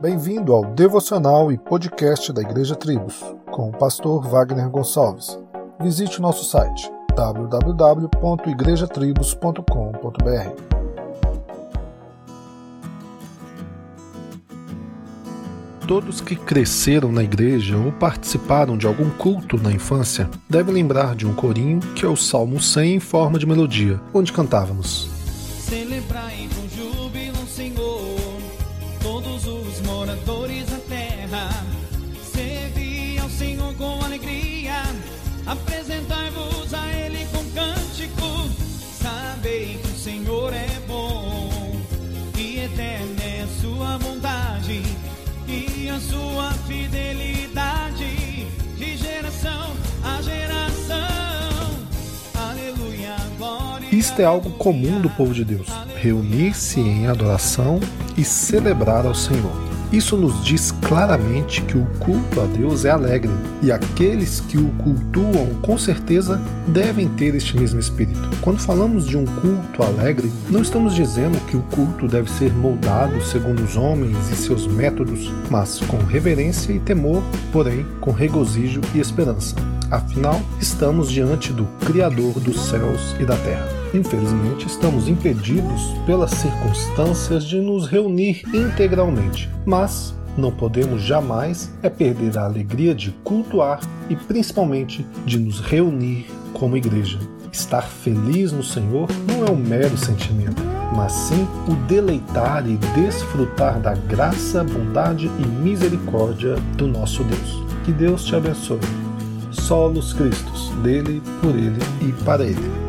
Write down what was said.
Bem-vindo ao devocional e podcast da Igreja Tribos, com o pastor Wagner Gonçalves. Visite o nosso site www.igrejatribos.com.br. Todos que cresceram na igreja ou participaram de algum culto na infância devem lembrar de um corinho que é o Salmo 100 em forma de melodia, onde cantávamos: Celebrai com Sabei que o Senhor é bom, e eterna é a sua bondade, e a sua fidelidade, de geração a geração. Aleluia, glória. Isto é algo comum do povo de Deus: reunir-se em adoração e celebrar ao Senhor. Isso nos diz claramente que o culto a Deus é alegre e aqueles que o cultuam, com certeza, devem ter este mesmo espírito. Quando falamos de um culto alegre, não estamos dizendo que o culto deve ser moldado segundo os homens e seus métodos, mas com reverência e temor, porém com regozijo e esperança. Afinal, estamos diante do Criador dos céus e da terra. Infelizmente, estamos impedidos pelas circunstâncias de nos reunir integralmente, mas não podemos jamais é perder a alegria de cultuar e principalmente de nos reunir como igreja. Estar feliz no Senhor não é um mero sentimento, mas sim o deleitar e desfrutar da graça, bondade e misericórdia do nosso Deus. Que Deus te abençoe. Solos Cristos, dele, por ele e para ele.